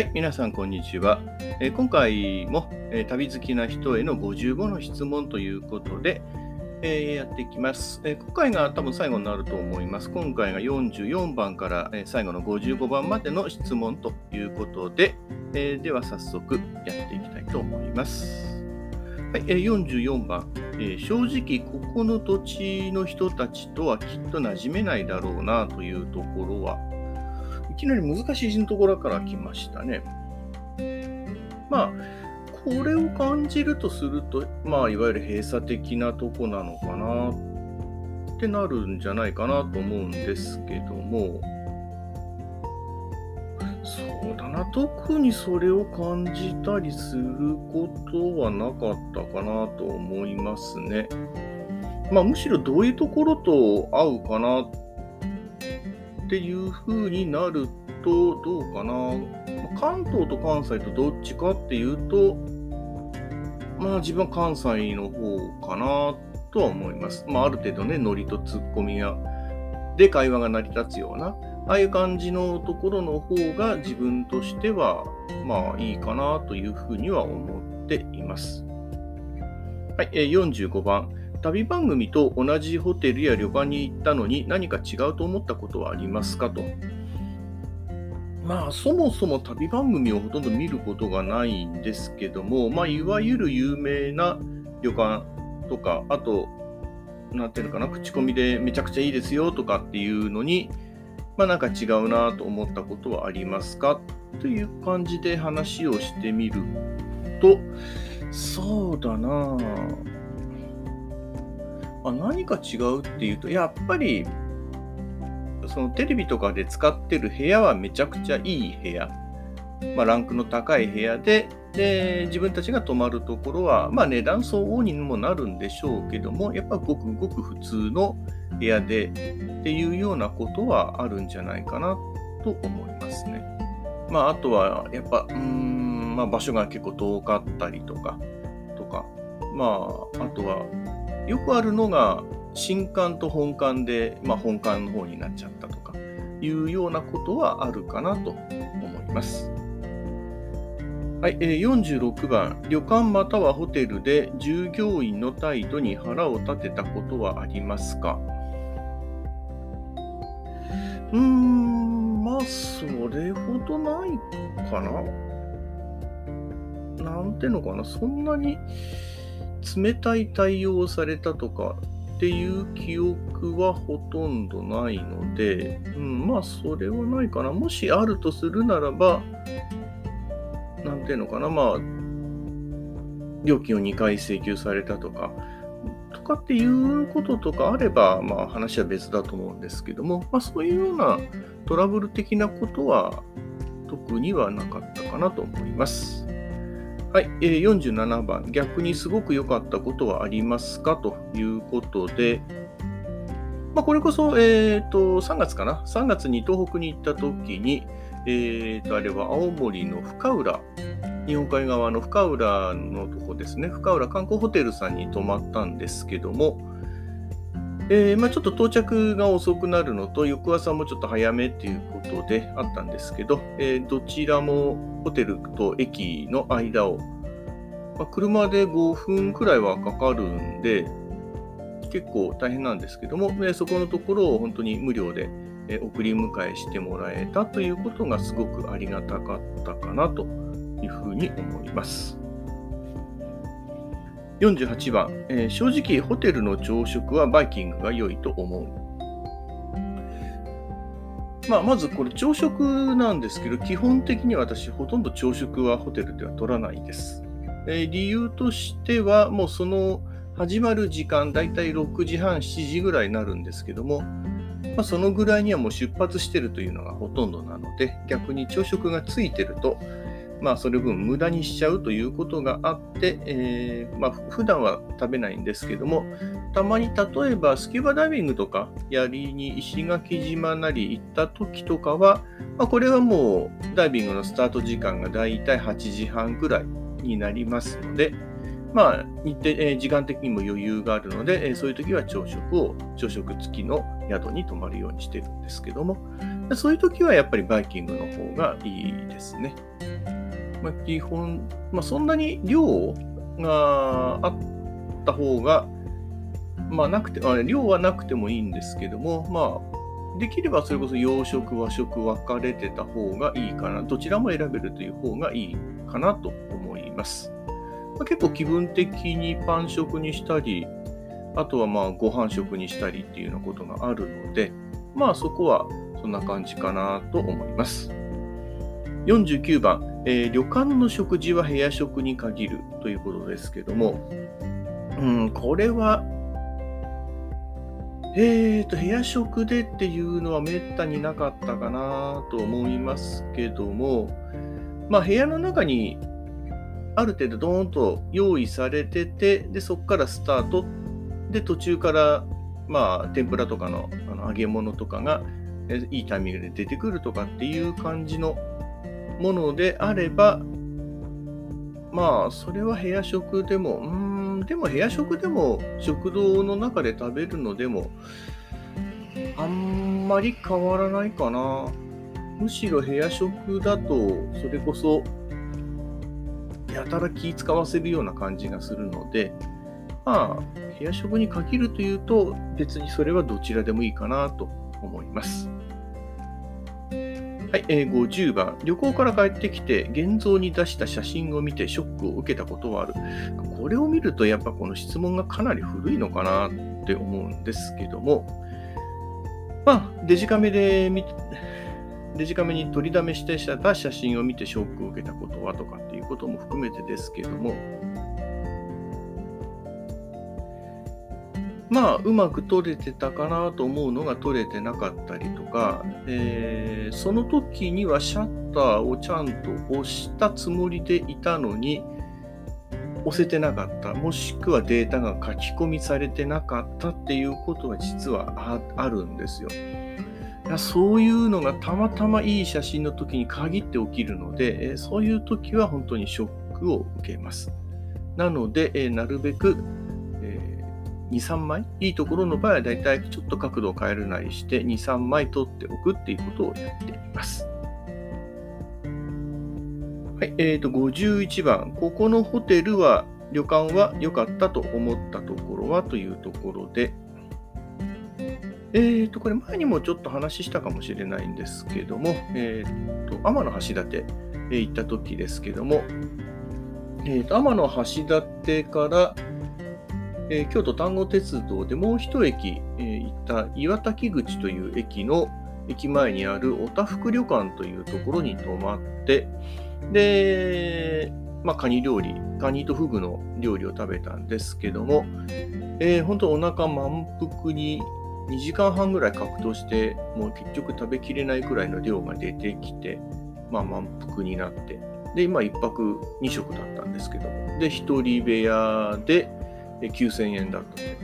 はい、皆さん、こんにちは。えー、今回も、えー、旅好きな人への55の質問ということで、えー、やっていきます、え今回が多分最後になると思います。今回が44番から、え最後の55番までの質問ということで、えでは早速やっていきたいと思います。はい、え44番、え正直ここの土地の人たちとはきっと馴染めないだろうなというところは、きなり難しいところから来ましたね。まあ、これを感じるとすると、まあ、いわゆる閉鎖的なとこなのかなってなるんじゃないかなと思うんですけども、そうだな、特にそれを感じたりすることはなかったかなと思いますね。まあ、むしろどういうところと合うかなってていう風になると、どうかな。関東と関西とどっちかっていうと、まあ自分は関西の方かなとは思います。まあある程度ね、ノリとツッコミが、で会話が成り立つような、ああいう感じのところの方が自分としては、まあいいかなというふうには思っています。はい、45番。旅番組と同じホテルや旅館に行ったのに何か違うと思ったことはありますかと。まあ、そもそも旅番組をほとんど見ることがないんですけども、まあ、いわゆる有名な旅館とか、あと、なんていうのかな、口コミでめちゃくちゃいいですよとかっていうのに、まあ、なんか違うなと思ったことはありますかという感じで話をしてみると、そうだなあ何か違うっていうと、やっぱり、そのテレビとかで使ってる部屋はめちゃくちゃいい部屋。まあ、ランクの高い部屋で、で、自分たちが泊まるところは、まあ値段相応にもなるんでしょうけども、やっぱごくごく普通の部屋でっていうようなことはあるんじゃないかなと思いますね。まああとは、やっぱ、うん、まあ場所が結構遠かったりとか、とか、まああとは、よくあるのが、新刊と本館で、まあ、本館の方になっちゃったとかいうようなことはあるかなと思います。はい、46番、旅館またはホテルで従業員の態度に腹を立てたことはありますか？うーん、まあ、それほどないかな。なんていうのかな、そんなに冷たい対応をされたとかっていう記憶はほとんどないので、うん、まあそれはないかな。もしあるとするならば、なんていうのかな、まあ、料金を2回請求されたとか、とかっていうこととかあれば、まあ話は別だと思うんですけども、まあそういうようなトラブル的なことは特にはなかったかなと思います。はい、えー、47番、逆にすごく良かったことはありますか？ということで、まあ、これこそ、えーと、3月かな、3月に東北に行った時に、えーと、あれは青森の深浦、日本海側の深浦のとこですね、深浦観光ホテルさんに泊まったんですけども、えー、まあ、ちょっと到着が遅くなるのと、翌朝もちょっと早めっていうことであったんですけど、えー、どちらもホテルと駅の間を、まあ、車で5分くらいはかかるんで、結構大変なんですけども、そこのところを本当に無料で送り迎えしてもらえたということがすごくありがたかったかなというふうに思います。48番、えー、正直ホテルの朝食はバイキングが良いと思う。まあ、まずこれ朝食なんですけど、基本的に私ほとんど朝食はホテルでは取らないです。えー、理由としては、もうその始まる時間、だいたい6時半、7時ぐらいになるんですけども、まあ、そのぐらいにはもう出発してるというのがほとんどなので、逆に朝食がついてると、まあ、それ分無駄にしちゃうということがあって、えー、まあ、普段は食べないんですけども、たまに例えばスキューバダイビングとかやりに石垣島なり行った時とかは、まあ、これはもうダイビングのスタート時間がだいたい8時半ぐらいになりますので、まあ、日程、えー、時間的にも余裕があるので、えー、そういう時は朝食を、朝食付きの宿に泊まるようにしてるんですけども、そういう時はやっぱりバイキングの方がいいですね。まあ、基本、まあ、そんなに量があった方が、まあ、なくて、あ量はなくてもいいんですけども、まあ、できればそれこそ洋食、和食分かれてた方がいいかな、どちらも選べるという方がいいかなと思います。まあ、結構気分的にパン食にしたり、あとはまあご飯食にしたりっていうようなことがあるので、まあそこはそんな感じかなと思います。49番、えー、旅館の食事は部屋食に限るということですけども、うん、これは、えーと、部屋食でっていうのはめったになかったかなと思いますけども、まあ、部屋の中にある程度ドーンと用意されてて、でそこからスタート、で途中から、まあ、天ぷらとかのあの揚げ物とかがいいタイミングで出てくるとかっていう感じのものであれば、まあ、それは部屋食でも、うん、でも部屋食でも食堂の中で食べるのでも、あんまり変わらないかな。むしろ部屋食だと、それこそ、やたら気使わせるような感じがするので、まあ、部屋食に限るというと、別にそれはどちらでもいいかなと思います。はい、えー、50番。旅行から帰ってきて、現像に出した写真を見てショックを受けたことはある。これを見ると、やっぱこの質問がかなり古いのかなって思うんですけども、まあ、デジカメで見デジカメに取りだめしてた写真を見てショックを受けたことはとかっていうことも含めてですけども、まあ、うまく撮れてたかなと思うのが撮れてなかったりとか、えー、その時にはシャッターをちゃんと押したつもりでいたのに、押せてなかった、もしくはデータが書き込みされてなかったっていうことは実はあるんですよ。そういうのがたまたまいい写真の時に限って起きるので、そういう時は本当にショックを受けます。なので、なるべく2、3枚？いいところの場合はだいたいちょっと角度を変えるなりして2、3枚取っておくっていうことをやっています。はい、えーと、51番。ここのホテルは、旅館は良かったと思ったところはというところで、えーと、これ前にもちょっと話したかもしれないんですけども、えーと、天橋立、え行った時ですけども、えーと天橋立から、えー、京都丹後鉄道でもう一駅、えー、行った岩滝口という駅の駅前にあるおたふく旅館というところに泊まって、で、まあ、カニ料理、カニとフグの料理を食べたんですけども、えー、本当お腹満腹に2時間半ぐらい格闘して、もう結局食べきれないくらいの量が出てきて、まあ、満腹になって、で、今1泊2食だったんですけども、で、1人部屋で、9000円だったので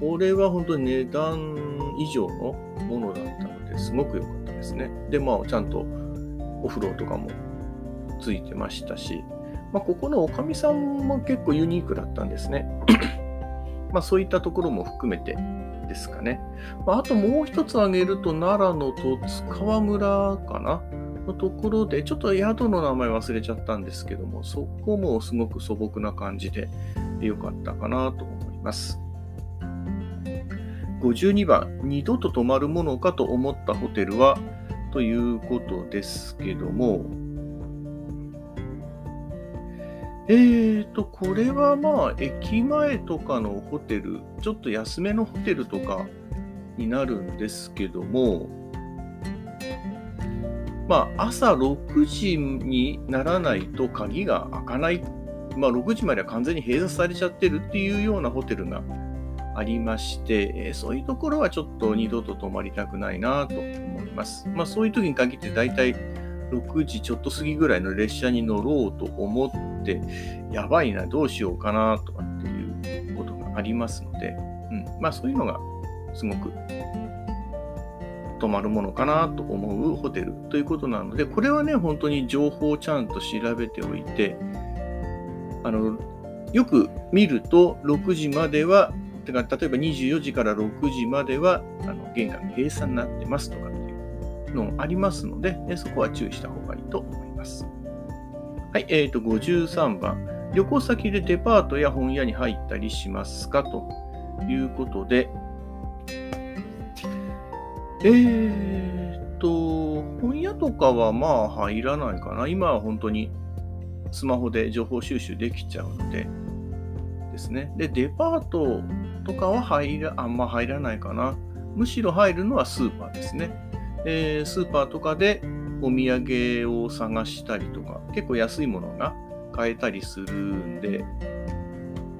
これは本当に値段以上のものだったのですごく良かったですね。で、まあ、ちゃんとお風呂とかもついてましたし、まあ、ここのおかみさんも結構ユニークだったんですね。まあ、そういったところも含めてですかね。まあ、あともう一つ挙げると、奈良の十津川村かな？のところで、ちょっと宿の名前忘れちゃったんですけども、そこもすごく素朴な感じで良かったかなと思います。52番、二度と泊まるものかと思ったホテルはということですけども、えーと、これはまあ、駅前とかのホテル、ちょっと安めのホテルとかになるんですけども、まあ、朝6時にならないと鍵が開かないまあ、6時までは完全に閉鎖されちゃってるっていうようなホテルがありまして、えそういうところはちょっと二度と泊まりたくないなと思います。まあ、そういう時に限って大体6時ちょっと過ぎぐらいの列車に乗ろうと思って、やばいな、どうしようかなとかっていうことがありますので、うん、まあそういうのがすごく泊まるものかなと思うホテルということなので、これはね、本当に情報をちゃんと調べておいて、あの、よく見ると、6時までは、てか例えば24時から6時まではあの玄関閉鎖になってますとかっていうのもありますので、そこは注意した方がいいと思います。はい、えーと、53番。旅行先でデパートや本屋に入ったりしますかということで、えーと、本屋とかはまあ入らないかな。今は本当にスマホで情報収集できちゃうので、ですね。で、デパートとかは入らあんま入らないかな。むしろ入るのはスーパーですね。えー、スーパーとかでお土産を探したりとか、結構安いものが買えたりするんで、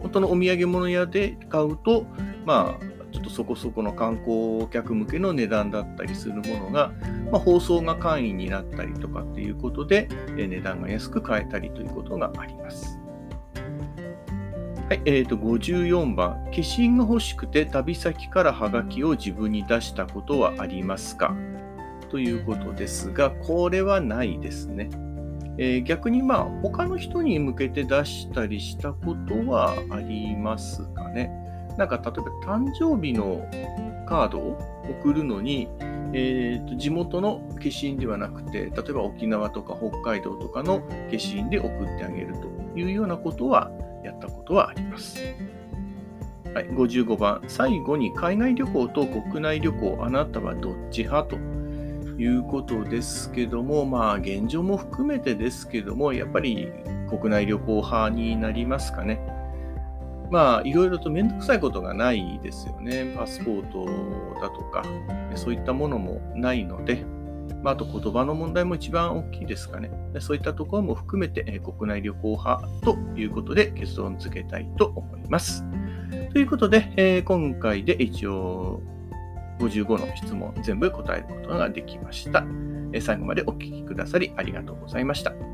本当のお土産物屋で買うと、まあ、ちょっとそこそこの観光客向けの値段だったりするものが、まあ、包装が簡易になったりとかっていうことで、え値段が安く買えたりということがあります。はい、えー、と54番、消印が欲しくて旅先からハガキを自分に出したことはありますか？ということですが、これはないですね。えー、逆にまあ他の人に向けて出したりしたことはありますかね。なんか例えば誕生日のカードを送るのに、えーと、地元の消印ではなくて、例えば沖縄とか北海道とかの消印で送ってあげるというようなことはやったことはあります。はい、55番、最後に海外旅行と国内旅行、あなたはどっち派ということですけども、まあ現状も含めてですけども、やっぱり国内旅行派になりますかね。まあいろいろとめんどくさいことがないですよね。パスポートだとか、そういったものもないので、まあ、あと言葉の問題も一番大きいですかね。そういったところも含めて、国内旅行派ということで結論付けたいと思います。ということで、え今回で一応55の質問全部答えることができました。最後までお聴きくださりありがとうございました。